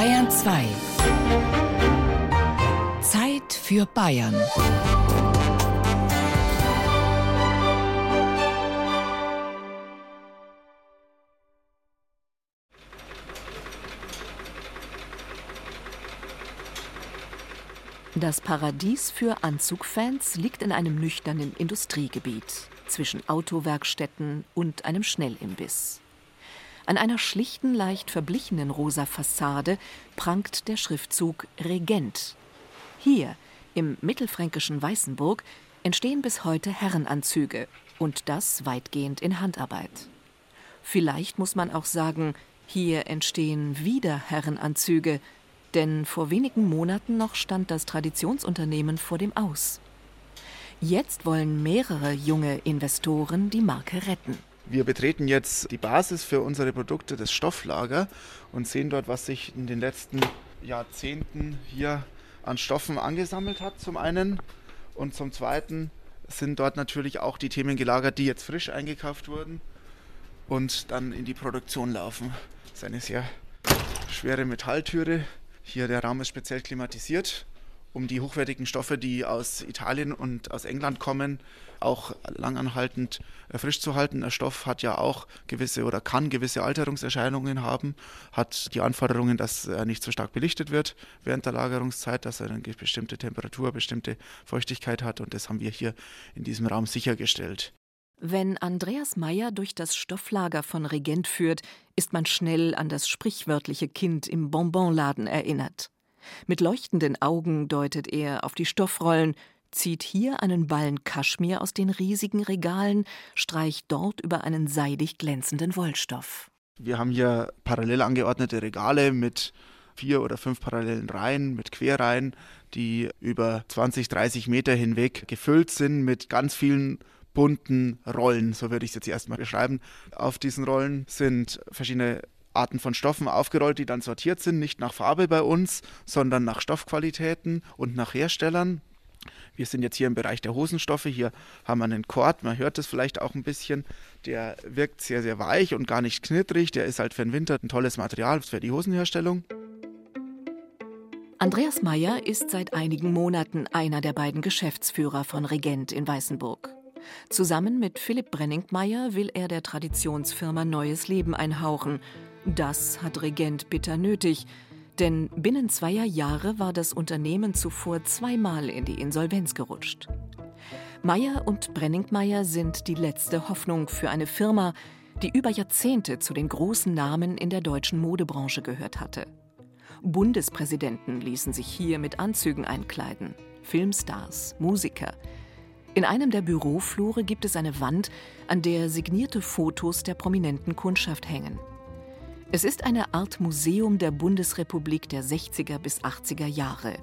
Bayern 2. Zeit für Bayern. Das Paradies für Anzugfans liegt in einem nüchternen Industriegebiet zwischen Autowerkstätten und einem Schnellimbiss. An einer schlichten, leicht verblichenen rosa Fassade prangt der Schriftzug Regent. Hier, im mittelfränkischen Weißenburg, entstehen bis heute Herrenanzüge und das weitgehend in Handarbeit. Vielleicht muss man auch sagen, hier entstehen wieder Herrenanzüge, denn vor wenigen Monaten noch stand das Traditionsunternehmen vor dem Aus. Jetzt wollen mehrere junge Investoren die Marke retten. Wir betreten jetzt die Basis für unsere Produkte, das Stofflager, und sehen dort, was sich in den letzten Jahrzehnten hier an Stoffen angesammelt hat, zum einen. Und zum zweiten sind dort natürlich auch die Themen gelagert, die jetzt frisch eingekauft wurden und dann in die Produktion laufen. Das ist eine sehr schwere Metalltüre, hier der Raum ist speziell klimatisiert, um die hochwertigen Stoffe, die aus Italien und aus England kommen, auch langanhaltend frisch zu halten. Der Stoff hat ja auch gewisse oder kann gewisse Alterungserscheinungen haben, hat die Anforderungen, dass er nicht so stark belichtet wird während der Lagerungszeit, dass er eine bestimmte Temperatur, bestimmte Feuchtigkeit hat und das haben wir hier in diesem Raum sichergestellt. Wenn Andreas Meyer durch das Stofflager von Regent führt, ist man schnell an das sprichwörtliche Kind im Bonbonladen erinnert. Mit leuchtenden Augen deutet er auf die Stoffrollen, zieht hier einen Ballen Kaschmir aus den riesigen Regalen, streicht dort über einen seidig glänzenden Wollstoff. Wir haben hier parallel angeordnete Regale mit vier oder fünf parallelen Reihen, mit Querreihen, die über 20, 30 Meter hinweg gefüllt sind mit ganz vielen bunten Rollen, so würde ich es jetzt erstmal beschreiben. Auf diesen Rollen sind verschiedene Arten von Stoffen aufgerollt, die dann sortiert sind, nicht nach Farbe bei uns, sondern nach Stoffqualitäten und nach Herstellern. Wir sind jetzt hier im Bereich der Hosenstoffe. Hier haben wir einen Kord, man hört es vielleicht auch ein bisschen. Der wirkt sehr, sehr weich und gar nicht knittrig. Der ist halt für den Winter ein tolles Material für die Hosenherstellung. Andreas Meyer ist seit einigen Monaten einer der beiden Geschäftsführer von Regent in Weißenburg. Zusammen mit Philipp Brenningmeier will er der Traditionsfirma neues Leben einhauchen. Das hat Regent bitter nötig, denn binnen zweier Jahre war das Unternehmen zuvor zweimal in die Insolvenz gerutscht. Meyer und Brenningmeier sind die letzte Hoffnung für eine Firma, die über Jahrzehnte zu den großen Namen in der deutschen Modebranche gehört hatte. Bundespräsidenten ließen sich hier mit Anzügen einkleiden, Filmstars, Musiker, in einem der Büroflure gibt es eine Wand, an der signierte Fotos der prominenten Kundschaft hängen. Es ist eine Art Museum der Bundesrepublik der 60er bis 80er Jahre.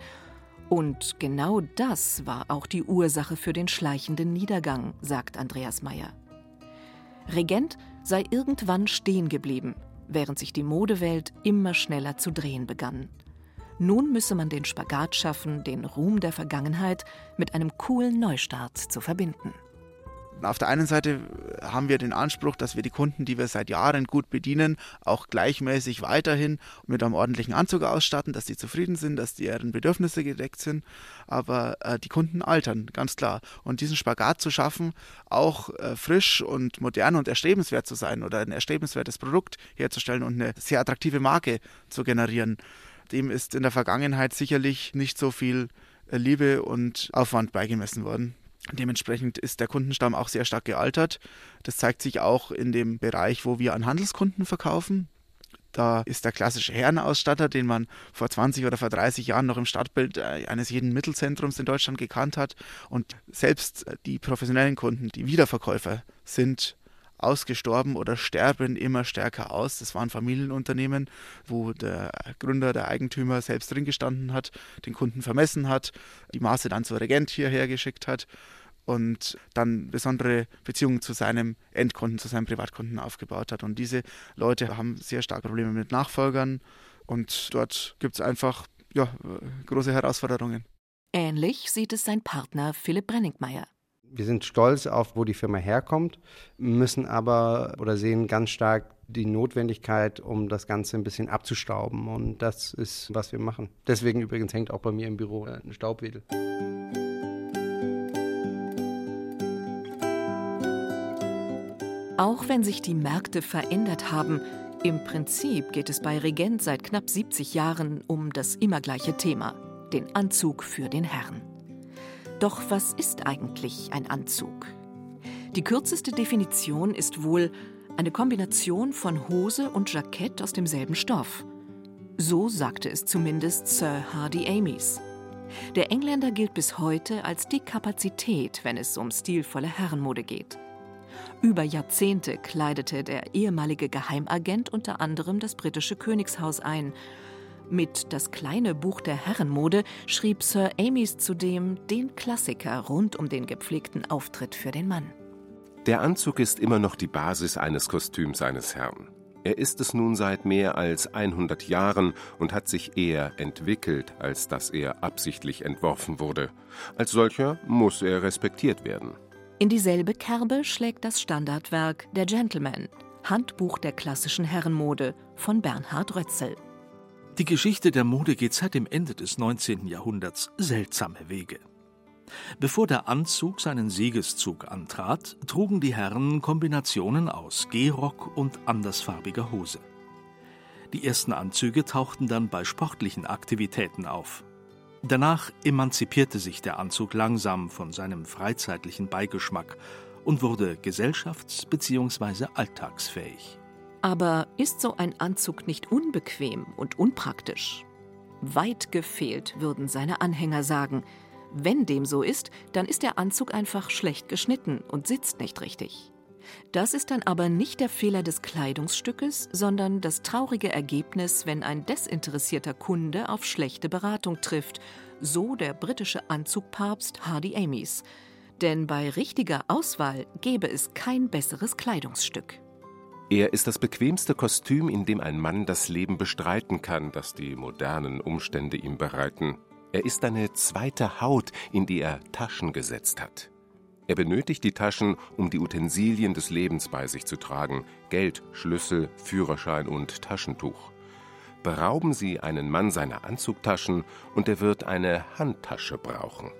Und genau das war auch die Ursache für den schleichenden Niedergang, sagt Andreas Meyer. Regent sei irgendwann stehen geblieben, während sich die Modewelt immer schneller zu drehen begann. Nun müsse man den Spagat schaffen, den Ruhm der Vergangenheit mit einem coolen Neustart zu verbinden. Auf der einen Seite haben wir den Anspruch, dass wir die Kunden, die wir seit Jahren gut bedienen, auch gleichmäßig weiterhin mit einem ordentlichen Anzug ausstatten, dass sie zufrieden sind, dass deren Bedürfnisse gedeckt sind. Aber äh, die Kunden altern, ganz klar. Und diesen Spagat zu schaffen, auch äh, frisch und modern und erstrebenswert zu sein oder ein erstrebenswertes Produkt herzustellen und eine sehr attraktive Marke zu generieren, dem ist in der Vergangenheit sicherlich nicht so viel äh, Liebe und Aufwand beigemessen worden. Dementsprechend ist der Kundenstamm auch sehr stark gealtert. Das zeigt sich auch in dem Bereich, wo wir an Handelskunden verkaufen. Da ist der klassische Herrenausstatter, den man vor 20 oder vor 30 Jahren noch im Stadtbild äh, eines jeden Mittelzentrums in Deutschland gekannt hat. Und selbst die professionellen Kunden, die Wiederverkäufer, sind ausgestorben oder sterben immer stärker aus. Das waren Familienunternehmen, wo der Gründer, der Eigentümer selbst drin gestanden hat, den Kunden vermessen hat, die Maße dann zur Regent hierher geschickt hat und dann besondere Beziehungen zu seinem Endkunden, zu seinem Privatkunden aufgebaut hat. Und diese Leute haben sehr starke Probleme mit Nachfolgern und dort gibt es einfach ja, große Herausforderungen. Ähnlich sieht es sein Partner Philipp Brenningmeier. Wir sind stolz auf, wo die Firma herkommt, müssen aber oder sehen ganz stark die Notwendigkeit, um das Ganze ein bisschen abzustauben. Und das ist, was wir machen. Deswegen übrigens hängt auch bei mir im Büro ein Staubwedel. Auch wenn sich die Märkte verändert haben, im Prinzip geht es bei Regent seit knapp 70 Jahren um das immer gleiche Thema, den Anzug für den Herrn. Doch was ist eigentlich ein Anzug? Die kürzeste Definition ist wohl eine Kombination von Hose und Jackett aus demselben Stoff. So sagte es zumindest Sir Hardy Amys. Der Engländer gilt bis heute als die Kapazität, wenn es um stilvolle Herrenmode geht. Über Jahrzehnte kleidete der ehemalige Geheimagent unter anderem das britische Königshaus ein. Mit Das kleine Buch der Herrenmode schrieb Sir Amys zudem den Klassiker rund um den gepflegten Auftritt für den Mann. Der Anzug ist immer noch die Basis eines Kostüms eines Herrn. Er ist es nun seit mehr als 100 Jahren und hat sich eher entwickelt, als dass er absichtlich entworfen wurde. Als solcher muss er respektiert werden. In dieselbe Kerbe schlägt das Standardwerk Der Gentleman, Handbuch der klassischen Herrenmode von Bernhard Rötzel. Die Geschichte der Mode geht seit dem Ende des 19. Jahrhunderts seltsame Wege. Bevor der Anzug seinen Siegeszug antrat, trugen die Herren Kombinationen aus Gehrock und andersfarbiger Hose. Die ersten Anzüge tauchten dann bei sportlichen Aktivitäten auf. Danach emanzipierte sich der Anzug langsam von seinem freizeitlichen Beigeschmack und wurde gesellschafts- bzw. alltagsfähig. Aber ist so ein Anzug nicht unbequem und unpraktisch? Weit gefehlt, würden seine Anhänger sagen. Wenn dem so ist, dann ist der Anzug einfach schlecht geschnitten und sitzt nicht richtig. Das ist dann aber nicht der Fehler des Kleidungsstückes, sondern das traurige Ergebnis, wenn ein desinteressierter Kunde auf schlechte Beratung trifft, so der britische Anzugpapst Hardy Amys. Denn bei richtiger Auswahl gäbe es kein besseres Kleidungsstück. Er ist das bequemste Kostüm, in dem ein Mann das Leben bestreiten kann, das die modernen Umstände ihm bereiten. Er ist eine zweite Haut, in die er Taschen gesetzt hat. Er benötigt die Taschen, um die Utensilien des Lebens bei sich zu tragen: Geld, Schlüssel, Führerschein und Taschentuch. Berauben Sie einen Mann seiner Anzugtaschen und er wird eine Handtasche brauchen.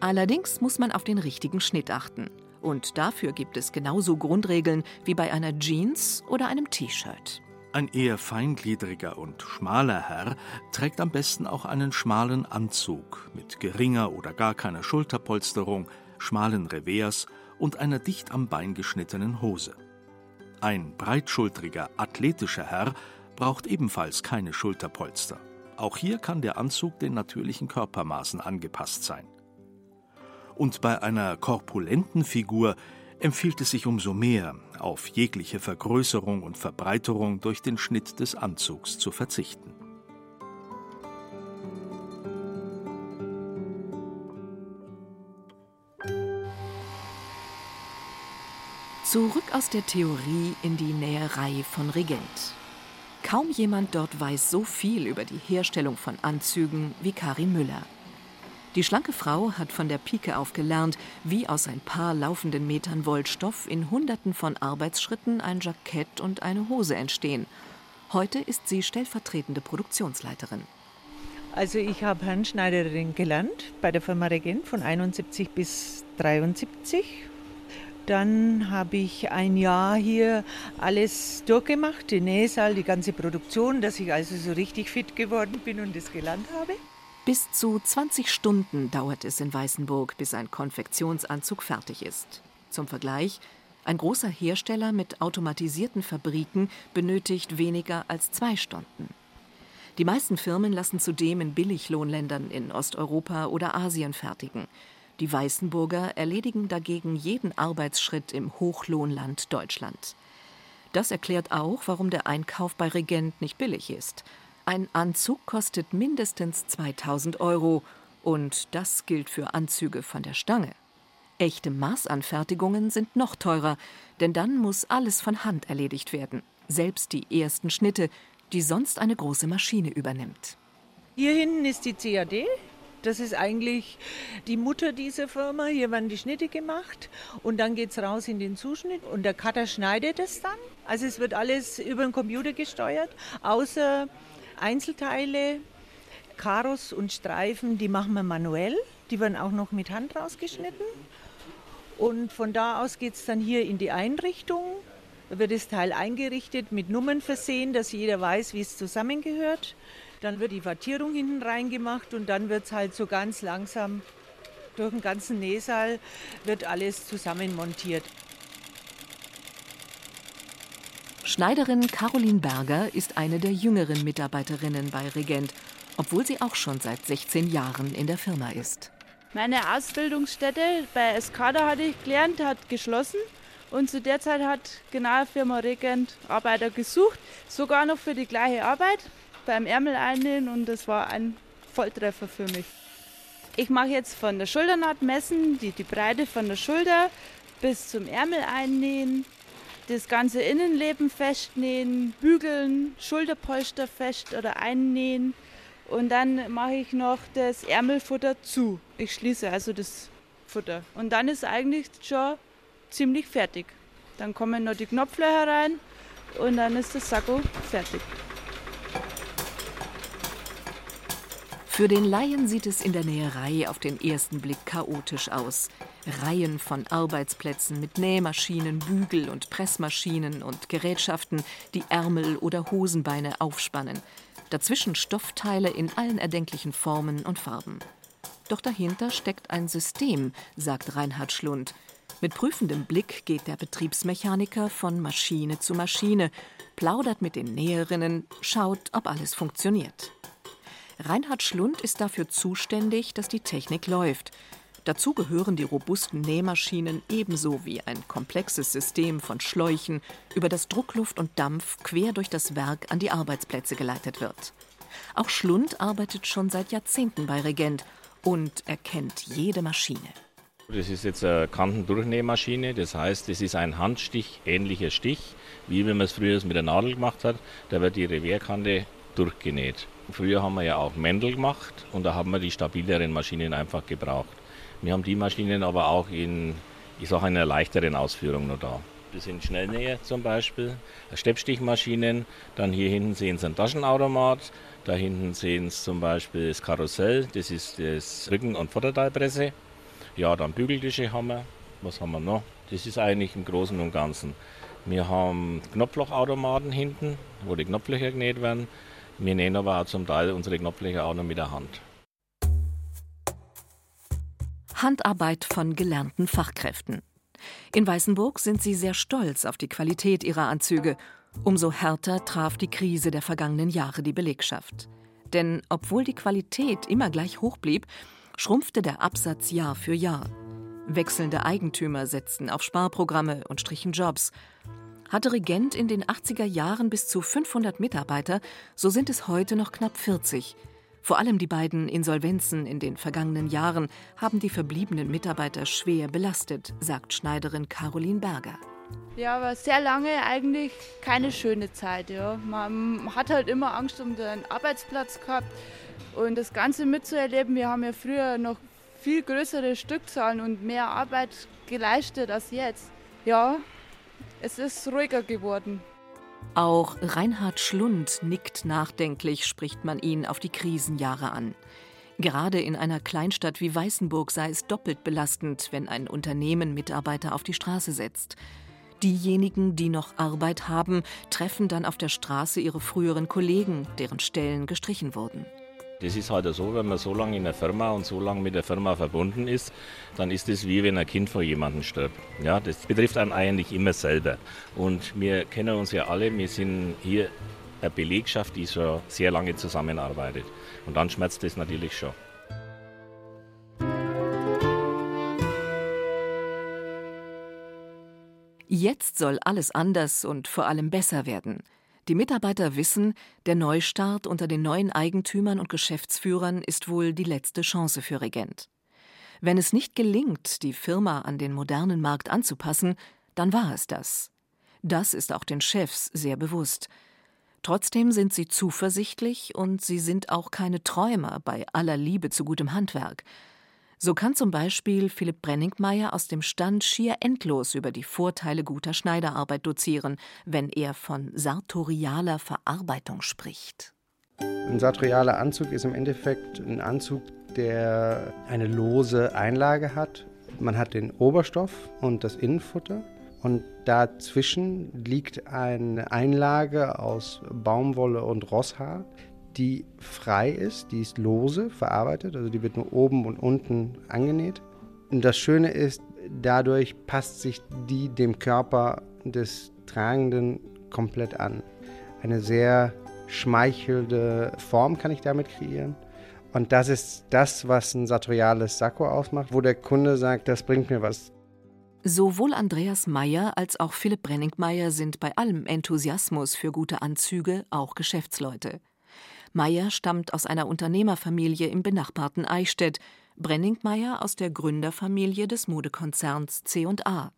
Allerdings muss man auf den richtigen Schnitt achten. Und dafür gibt es genauso Grundregeln wie bei einer Jeans oder einem T-Shirt. Ein eher feingliedriger und schmaler Herr trägt am besten auch einen schmalen Anzug mit geringer oder gar keiner Schulterpolsterung, schmalen Revers und einer dicht am Bein geschnittenen Hose. Ein breitschultriger, athletischer Herr braucht ebenfalls keine Schulterpolster. Auch hier kann der Anzug den natürlichen Körpermaßen angepasst sein. Und bei einer korpulenten Figur empfiehlt es sich umso mehr, auf jegliche Vergrößerung und Verbreiterung durch den Schnitt des Anzugs zu verzichten. Zurück aus der Theorie in die Näherei von Regent. Kaum jemand dort weiß so viel über die Herstellung von Anzügen wie Karin Müller. Die schlanke Frau hat von der Pike auf gelernt, wie aus ein paar laufenden Metern Wollstoff in Hunderten von Arbeitsschritten ein Jackett und eine Hose entstehen. Heute ist sie stellvertretende Produktionsleiterin. Also ich habe Handschneiderin gelernt bei der Firma Regent von 71 bis 73 dann habe ich ein Jahr hier alles durchgemacht, den Nähsaal, die ganze Produktion, dass ich also so richtig fit geworden bin und das gelernt habe. Bis zu 20 Stunden dauert es in Weißenburg, bis ein Konfektionsanzug fertig ist. Zum Vergleich, ein großer Hersteller mit automatisierten Fabriken benötigt weniger als zwei Stunden. Die meisten Firmen lassen zudem in Billiglohnländern in Osteuropa oder Asien fertigen. Die Weißenburger erledigen dagegen jeden Arbeitsschritt im Hochlohnland Deutschland. Das erklärt auch, warum der Einkauf bei Regent nicht billig ist. Ein Anzug kostet mindestens 2000 Euro und das gilt für Anzüge von der Stange. Echte Maßanfertigungen sind noch teurer, denn dann muss alles von Hand erledigt werden, selbst die ersten Schnitte, die sonst eine große Maschine übernimmt. Hier hinten ist die CAD, Das ist eigentlich die Mutter dieser Firma. Hier werden die Schnitte gemacht und dann geht es raus in den Zuschnitt und der Cutter schneidet es dann. Also es wird alles über den Computer gesteuert, außer Einzelteile, Karos und Streifen, die machen wir manuell. Die werden auch noch mit Hand rausgeschnitten. Und von da aus geht es dann hier in die Einrichtung. Da wird das Teil eingerichtet, mit Nummern versehen, dass jeder weiß, wie es zusammengehört. Dann wird die Wattierung hinten reingemacht und dann wird es halt so ganz langsam durch den ganzen Nähsaal wird alles zusammenmontiert. Schneiderin Caroline Berger ist eine der jüngeren Mitarbeiterinnen bei Regent, obwohl sie auch schon seit 16 Jahren in der Firma ist. Meine Ausbildungsstätte bei Escada hatte ich gelernt, hat geschlossen. Und zu der Zeit hat genau Firma Regent Arbeiter gesucht, sogar noch für die gleiche Arbeit beim Ärmel einnähen und das war ein Volltreffer für mich. Ich mache jetzt von der Schulternaht messen, die, die Breite von der Schulter bis zum Ärmel einnähen, das ganze Innenleben festnähen, bügeln, Schulterpolster fest oder einnähen und dann mache ich noch das Ärmelfutter zu. Ich schließe also das Futter und dann ist eigentlich schon ziemlich fertig. Dann kommen noch die Knopflöcher rein und dann ist das Sakko fertig. Für den Laien sieht es in der Näherei auf den ersten Blick chaotisch aus. Reihen von Arbeitsplätzen mit Nähmaschinen, Bügel- und Pressmaschinen und Gerätschaften, die Ärmel oder Hosenbeine aufspannen. Dazwischen Stoffteile in allen erdenklichen Formen und Farben. Doch dahinter steckt ein System, sagt Reinhard Schlund. Mit prüfendem Blick geht der Betriebsmechaniker von Maschine zu Maschine, plaudert mit den Näherinnen, schaut, ob alles funktioniert. Reinhard Schlund ist dafür zuständig, dass die Technik läuft. Dazu gehören die robusten Nähmaschinen ebenso wie ein komplexes System von Schläuchen, über das Druckluft und Dampf quer durch das Werk an die Arbeitsplätze geleitet wird. Auch Schlund arbeitet schon seit Jahrzehnten bei Regent und erkennt jede Maschine. Das ist jetzt eine Kantendurchnähmaschine, das heißt, es ist ein Handstich ähnlicher Stich, wie wenn man es früher mit der Nadel gemacht hat. Da wird die Revierkante durchgenäht. Früher haben wir ja auch Mendel gemacht und da haben wir die stabileren Maschinen einfach gebraucht. Wir haben die Maschinen aber auch in, ich sage, einer leichteren Ausführung noch da. Das sind Schnellnäher zum Beispiel, Steppstichmaschinen. Dann hier hinten sehen Sie ein Taschenautomat. Da hinten sehen Sie zum Beispiel das Karussell, das ist das Rücken- und Vorderteilpresse. Ja, dann Bügeltische haben wir. Was haben wir noch? Das ist eigentlich im Großen und Ganzen. Wir haben Knopflochautomaten hinten, wo die Knopflöcher genäht werden. Wir nähen aber auch zum Teil unsere Knopflöcher auch noch mit der Hand. Handarbeit von gelernten Fachkräften. In Weißenburg sind sie sehr stolz auf die Qualität ihrer Anzüge. Umso härter traf die Krise der vergangenen Jahre die Belegschaft. Denn obwohl die Qualität immer gleich hoch blieb, schrumpfte der Absatz Jahr für Jahr. Wechselnde Eigentümer setzten auf Sparprogramme und strichen Jobs. Hatte Regent in den 80er Jahren bis zu 500 Mitarbeiter, so sind es heute noch knapp 40. Vor allem die beiden Insolvenzen in den vergangenen Jahren haben die verbliebenen Mitarbeiter schwer belastet, sagt Schneiderin Caroline Berger. Ja, aber sehr lange eigentlich keine schöne Zeit. Ja. Man hat halt immer Angst um den Arbeitsplatz gehabt und das Ganze mitzuerleben. Wir haben ja früher noch viel größere Stückzahlen und mehr Arbeit geleistet als jetzt. Ja, es ist ruhiger geworden. Auch Reinhard Schlund nickt nachdenklich, spricht man ihn auf die Krisenjahre an. Gerade in einer Kleinstadt wie Weißenburg sei es doppelt belastend, wenn ein Unternehmen Mitarbeiter auf die Straße setzt. Diejenigen, die noch Arbeit haben, treffen dann auf der Straße ihre früheren Kollegen, deren Stellen gestrichen wurden. Das ist halt so, wenn man so lange in der Firma und so lange mit der Firma verbunden ist, dann ist es wie wenn ein Kind vor jemandem stirbt. Ja, das betrifft einen eigentlich immer selber. Und wir kennen uns ja alle, wir sind hier eine Belegschaft, die schon sehr lange zusammenarbeitet. Und dann schmerzt das natürlich schon. Jetzt soll alles anders und vor allem besser werden. Die Mitarbeiter wissen, der Neustart unter den neuen Eigentümern und Geschäftsführern ist wohl die letzte Chance für Regent. Wenn es nicht gelingt, die Firma an den modernen Markt anzupassen, dann war es das. Das ist auch den Chefs sehr bewusst. Trotzdem sind sie zuversichtlich und sie sind auch keine Träumer bei aller Liebe zu gutem Handwerk. So kann zum Beispiel Philipp Brenningmeier aus dem Stand schier endlos über die Vorteile guter Schneiderarbeit dozieren, wenn er von sartorialer Verarbeitung spricht. Ein sartorialer Anzug ist im Endeffekt ein Anzug, der eine lose Einlage hat. Man hat den Oberstoff und das Innenfutter und dazwischen liegt eine Einlage aus Baumwolle und Rosshaar, die frei ist, die ist lose verarbeitet, also die wird nur oben und unten angenäht. Und das Schöne ist, dadurch passt sich die dem Körper des Tragenden komplett an. Eine sehr schmeichelnde Form kann ich damit kreieren. Und das ist das, was ein sartoriales Sakko ausmacht, wo der Kunde sagt, das bringt mir was. Sowohl Andreas Meyer als auch Philipp Brenningmeier sind bei allem Enthusiasmus für gute Anzüge auch Geschäftsleute. Meyer stammt aus einer Unternehmerfamilie im benachbarten Eichstätt, Brenningmeier aus der Gründerfamilie des Modekonzerns C&A.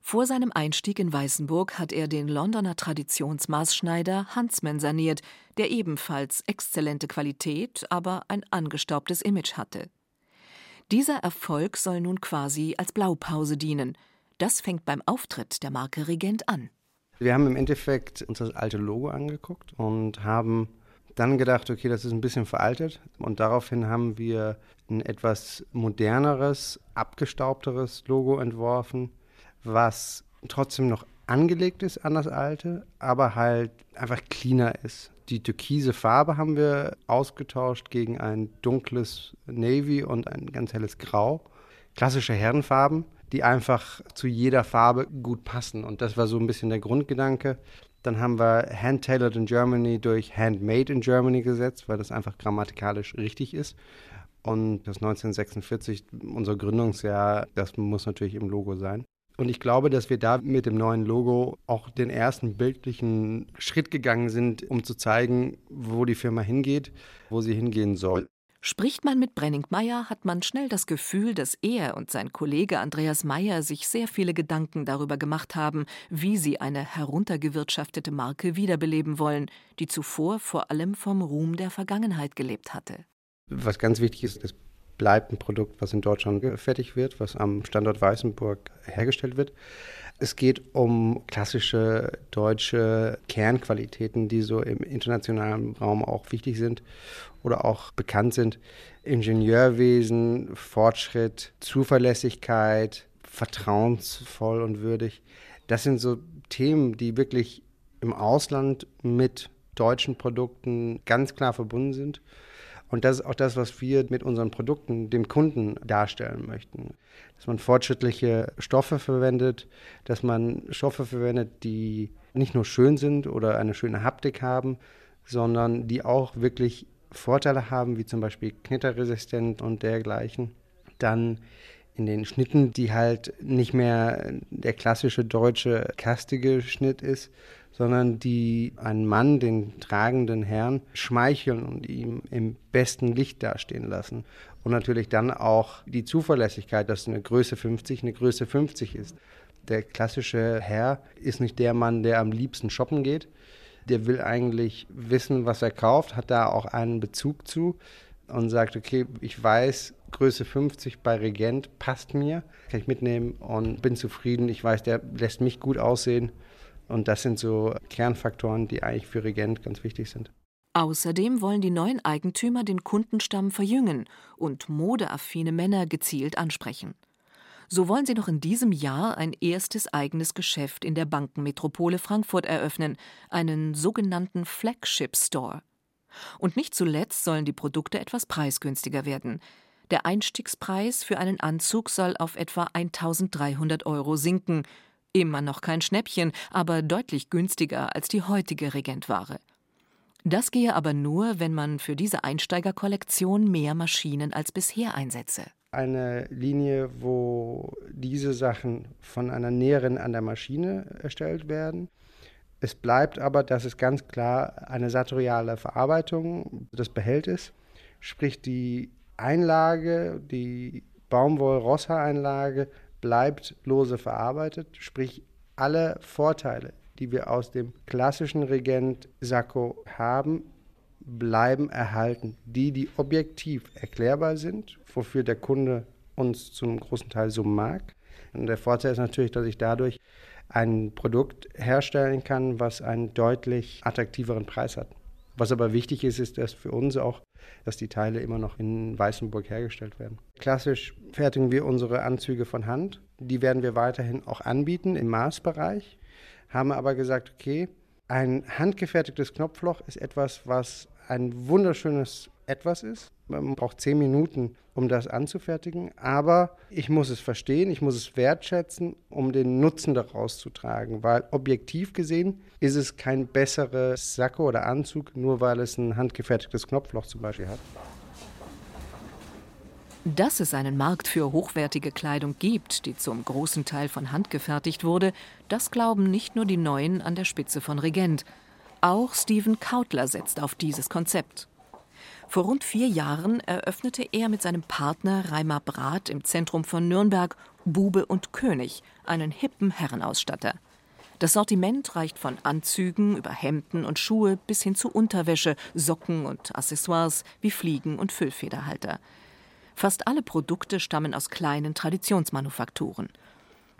Vor seinem Einstieg in Weißenburg hat er den Londoner Traditionsmaßschneider Huntsman saniert, der ebenfalls exzellente Qualität, aber ein angestaubtes Image hatte. Dieser Erfolg soll nun quasi als Blaupause dienen. Das fängt beim Auftritt der Marke Regent an. Wir haben im Endeffekt uns das alte Logo angeguckt und haben dann gedacht, okay, das ist ein bisschen veraltet. Und daraufhin haben wir ein etwas moderneres, abgestaubteres Logo entworfen, was trotzdem noch angelegt ist an das alte, aber halt einfach cleaner ist. Die türkise Farbe haben wir ausgetauscht gegen ein dunkles Navy und ein ganz helles Grau. Klassische Herrenfarben, die einfach zu jeder Farbe gut passen. Und das war so ein bisschen der Grundgedanke. Dann haben wir Hand-Tailored in Germany durch Handmade in Germany gesetzt, weil das einfach grammatikalisch richtig ist. Und das 1946, unser Gründungsjahr, das muss natürlich im Logo sein. Und ich glaube, dass wir da mit dem neuen Logo auch den ersten bildlichen Schritt gegangen sind, um zu zeigen, wo die Firma hingeht, wo sie hingehen soll. Spricht man mit Brenningmeier, hat man schnell das Gefühl, dass er und sein Kollege Andreas Meyer sich sehr viele Gedanken darüber gemacht haben, wie sie eine heruntergewirtschaftete Marke wiederbeleben wollen, die zuvor vor allem vom Ruhm der Vergangenheit gelebt hatte. Was ganz wichtig ist, es bleibt ein Produkt, was in Deutschland fertig wird, was am Standort Weißenburg hergestellt wird. Es geht um klassische deutsche Kernqualitäten, die so im internationalen Raum auch wichtig sind oder auch bekannt sind. Ingenieurwesen, Fortschritt, Zuverlässigkeit, vertrauensvoll und würdig. Das sind so Themen, die wirklich im Ausland mit deutschen Produkten ganz klar verbunden sind. Und das ist auch das, was wir mit unseren Produkten dem Kunden darstellen möchten. Dass man fortschrittliche Stoffe verwendet, dass man Stoffe verwendet, die nicht nur schön sind oder eine schöne Haptik haben, sondern die auch wirklich Vorteile haben, wie zum Beispiel knitterresistent und dergleichen. Dann in den Schnitten, die halt nicht mehr der klassische deutsche kastige Schnitt ist, sondern die einen Mann, den tragenden Herrn, schmeicheln und ihm im besten Licht dastehen lassen. Und natürlich dann auch die Zuverlässigkeit, dass eine Größe 50 eine Größe 50 ist. Der klassische Herr ist nicht der Mann, der am liebsten shoppen geht. Der will eigentlich wissen, was er kauft, hat da auch einen Bezug zu und sagt, okay, ich weiß, Größe 50 bei Regent passt mir, kann ich mitnehmen und bin zufrieden. Ich weiß, der lässt mich gut aussehen und das sind so Kernfaktoren, die eigentlich für Regent ganz wichtig sind. Außerdem wollen die neuen Eigentümer den Kundenstamm verjüngen und modeaffine Männer gezielt ansprechen. So wollen sie noch in diesem Jahr ein erstes eigenes Geschäft in der Bankenmetropole Frankfurt eröffnen, einen sogenannten Flagship Store. Und nicht zuletzt sollen die Produkte etwas preisgünstiger werden. Der Einstiegspreis für einen Anzug soll auf etwa 1300 Euro sinken, Immer noch kein Schnäppchen, aber deutlich günstiger als die heutige Regentware. Das gehe aber nur, wenn man für diese Einsteigerkollektion mehr Maschinen als bisher einsetze. Eine Linie, wo diese Sachen von einer Näherin an der Maschine erstellt werden. Es bleibt aber, dass es ganz klar eine sartoriale Verarbeitung des Behältes, sprich die Einlage, die Baumwoll-Rossa-Einlage bleibt lose verarbeitet, sprich alle Vorteile, die wir aus dem klassischen Regent-Sakko haben, bleiben erhalten. Die, die objektiv erklärbar sind, wofür der Kunde uns zum großen Teil so mag. Und der Vorteil ist natürlich, dass ich dadurch ein Produkt herstellen kann, was einen deutlich attraktiveren Preis hat. Was aber wichtig ist, ist, dass für uns auch, dass die Teile immer noch in Weißenburg hergestellt werden. Klassisch fertigen wir unsere Anzüge von Hand. Die werden wir weiterhin auch anbieten im Maßbereich, haben aber gesagt, okay, ein handgefertigtes Knopfloch ist etwas, was ein wunderschönes Etwas ist. Man braucht zehn Minuten, um das anzufertigen, aber ich muss es verstehen, ich muss es wertschätzen, um den Nutzen daraus zu tragen, weil objektiv gesehen ist es kein besseres Sakko oder Anzug, nur weil es ein handgefertigtes Knopfloch zum Beispiel hat. Dass es einen Markt für hochwertige Kleidung gibt, die zum großen Teil von Hand gefertigt wurde, das glauben nicht nur die Neuen an der Spitze von Regent. Auch Steven Kautler setzt auf dieses Konzept. Vor rund vier Jahren eröffnete er mit seinem Partner Reimer Brath im Zentrum von Nürnberg Bube und König, einen hippen Herrenausstatter. Das Sortiment reicht von Anzügen über Hemden und Schuhe bis hin zu Unterwäsche, Socken und Accessoires wie Fliegen und Füllfederhalter. Fast alle Produkte stammen aus kleinen Traditionsmanufakturen.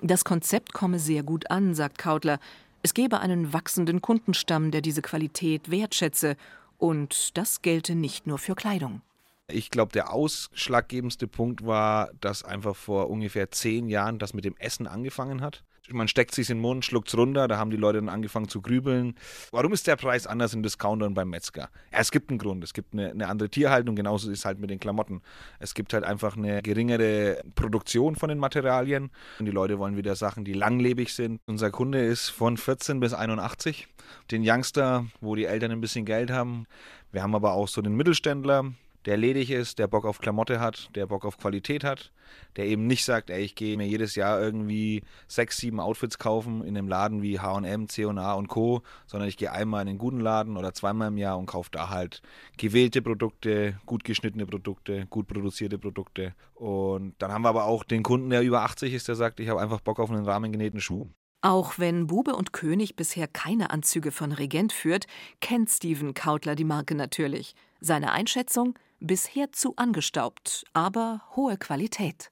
Das Konzept komme sehr gut an, sagt Kautler. Es gebe einen wachsenden Kundenstamm, der diese Qualität wertschätze, und das gelte nicht nur für Kleidung. Ich glaube, der ausschlaggebendste Punkt war, dass einfach vor ungefähr zehn Jahren das mit dem Essen angefangen hat man steckt sich in den Mund, schluckt es runter, da haben die Leute dann angefangen zu grübeln. Warum ist der Preis anders im Discounter und beim Metzger? Ja, es gibt einen Grund, es gibt eine, eine andere Tierhaltung, genauso ist es halt mit den Klamotten. Es gibt halt einfach eine geringere Produktion von den Materialien und die Leute wollen wieder Sachen, die langlebig sind. Unser Kunde ist von 14 bis 81, den Youngster, wo die Eltern ein bisschen Geld haben. Wir haben aber auch so den Mittelständler, der ledig ist, der Bock auf Klamotte hat, der Bock auf Qualität hat, der eben nicht sagt, ey, ich gehe mir jedes Jahr irgendwie sechs, sieben Outfits kaufen in einem Laden wie H&M, C&A und Co., sondern ich gehe einmal in einen guten Laden oder zweimal im Jahr und kaufe da halt gewählte Produkte, gut geschnittene Produkte, gut produzierte Produkte. Und dann haben wir aber auch den Kunden, der über 80 ist, der sagt, ich habe einfach Bock auf einen rahmengenähten Schuh. Auch wenn Bube und König bisher keine Anzüge von Regent führt, kennt Steven Kautler die Marke natürlich. Seine Einschätzung – bisher zu angestaubt, aber hohe Qualität.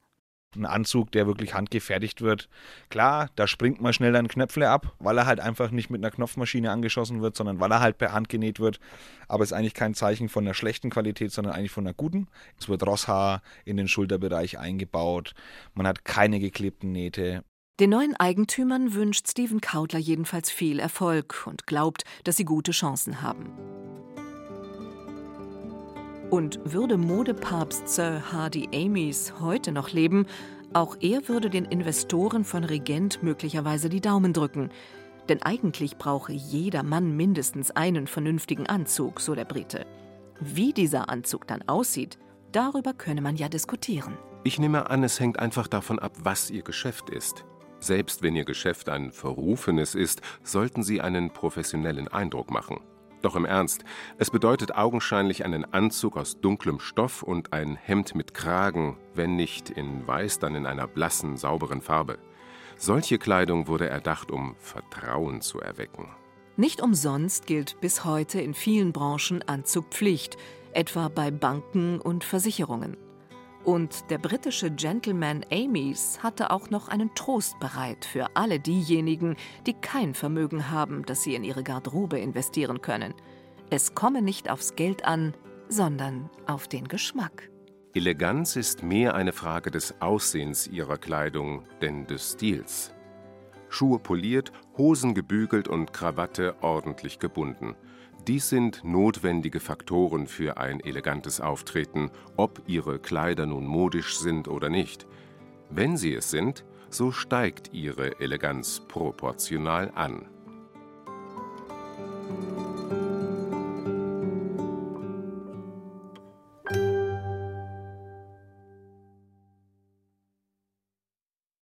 Ein Anzug, der wirklich handgefertigt wird. Klar, da springt man schnell dann Knöpfle ab, weil er halt einfach nicht mit einer Knopfmaschine angeschossen wird, sondern weil er halt per Hand genäht wird. Aber es ist eigentlich kein Zeichen von einer schlechten Qualität, sondern eigentlich von einer guten. Es wird Rosshaar in den Schulterbereich eingebaut. Man hat keine geklebten Nähte. Den neuen Eigentümern wünscht Steven Kautler jedenfalls viel Erfolg und glaubt, dass sie gute Chancen haben. Und würde Modepapst Sir Hardy Amys heute noch leben, auch er würde den Investoren von Regent möglicherweise die Daumen drücken. Denn eigentlich brauche jeder Mann mindestens einen vernünftigen Anzug, so der Brite. Wie dieser Anzug dann aussieht, darüber könne man ja diskutieren. Ich nehme an, es hängt einfach davon ab, was Ihr Geschäft ist. Selbst wenn Ihr Geschäft ein verrufenes ist, sollten Sie einen professionellen Eindruck machen. Doch im Ernst, es bedeutet augenscheinlich einen Anzug aus dunklem Stoff und ein Hemd mit Kragen, wenn nicht in weiß, dann in einer blassen, sauberen Farbe. Solche Kleidung wurde erdacht, um Vertrauen zu erwecken. Nicht umsonst gilt bis heute in vielen Branchen Anzugpflicht, etwa bei Banken und Versicherungen. Und der britische Gentleman Amy's hatte auch noch einen Trost bereit für alle diejenigen, die kein Vermögen haben, das sie in ihre Garderobe investieren können. Es komme nicht aufs Geld an, sondern auf den Geschmack. Eleganz ist mehr eine Frage des Aussehens ihrer Kleidung, denn des Stils. Schuhe poliert, Hosen gebügelt und Krawatte ordentlich gebunden – dies sind notwendige Faktoren für ein elegantes Auftreten, ob ihre Kleider nun modisch sind oder nicht. Wenn sie es sind, so steigt ihre Eleganz proportional an.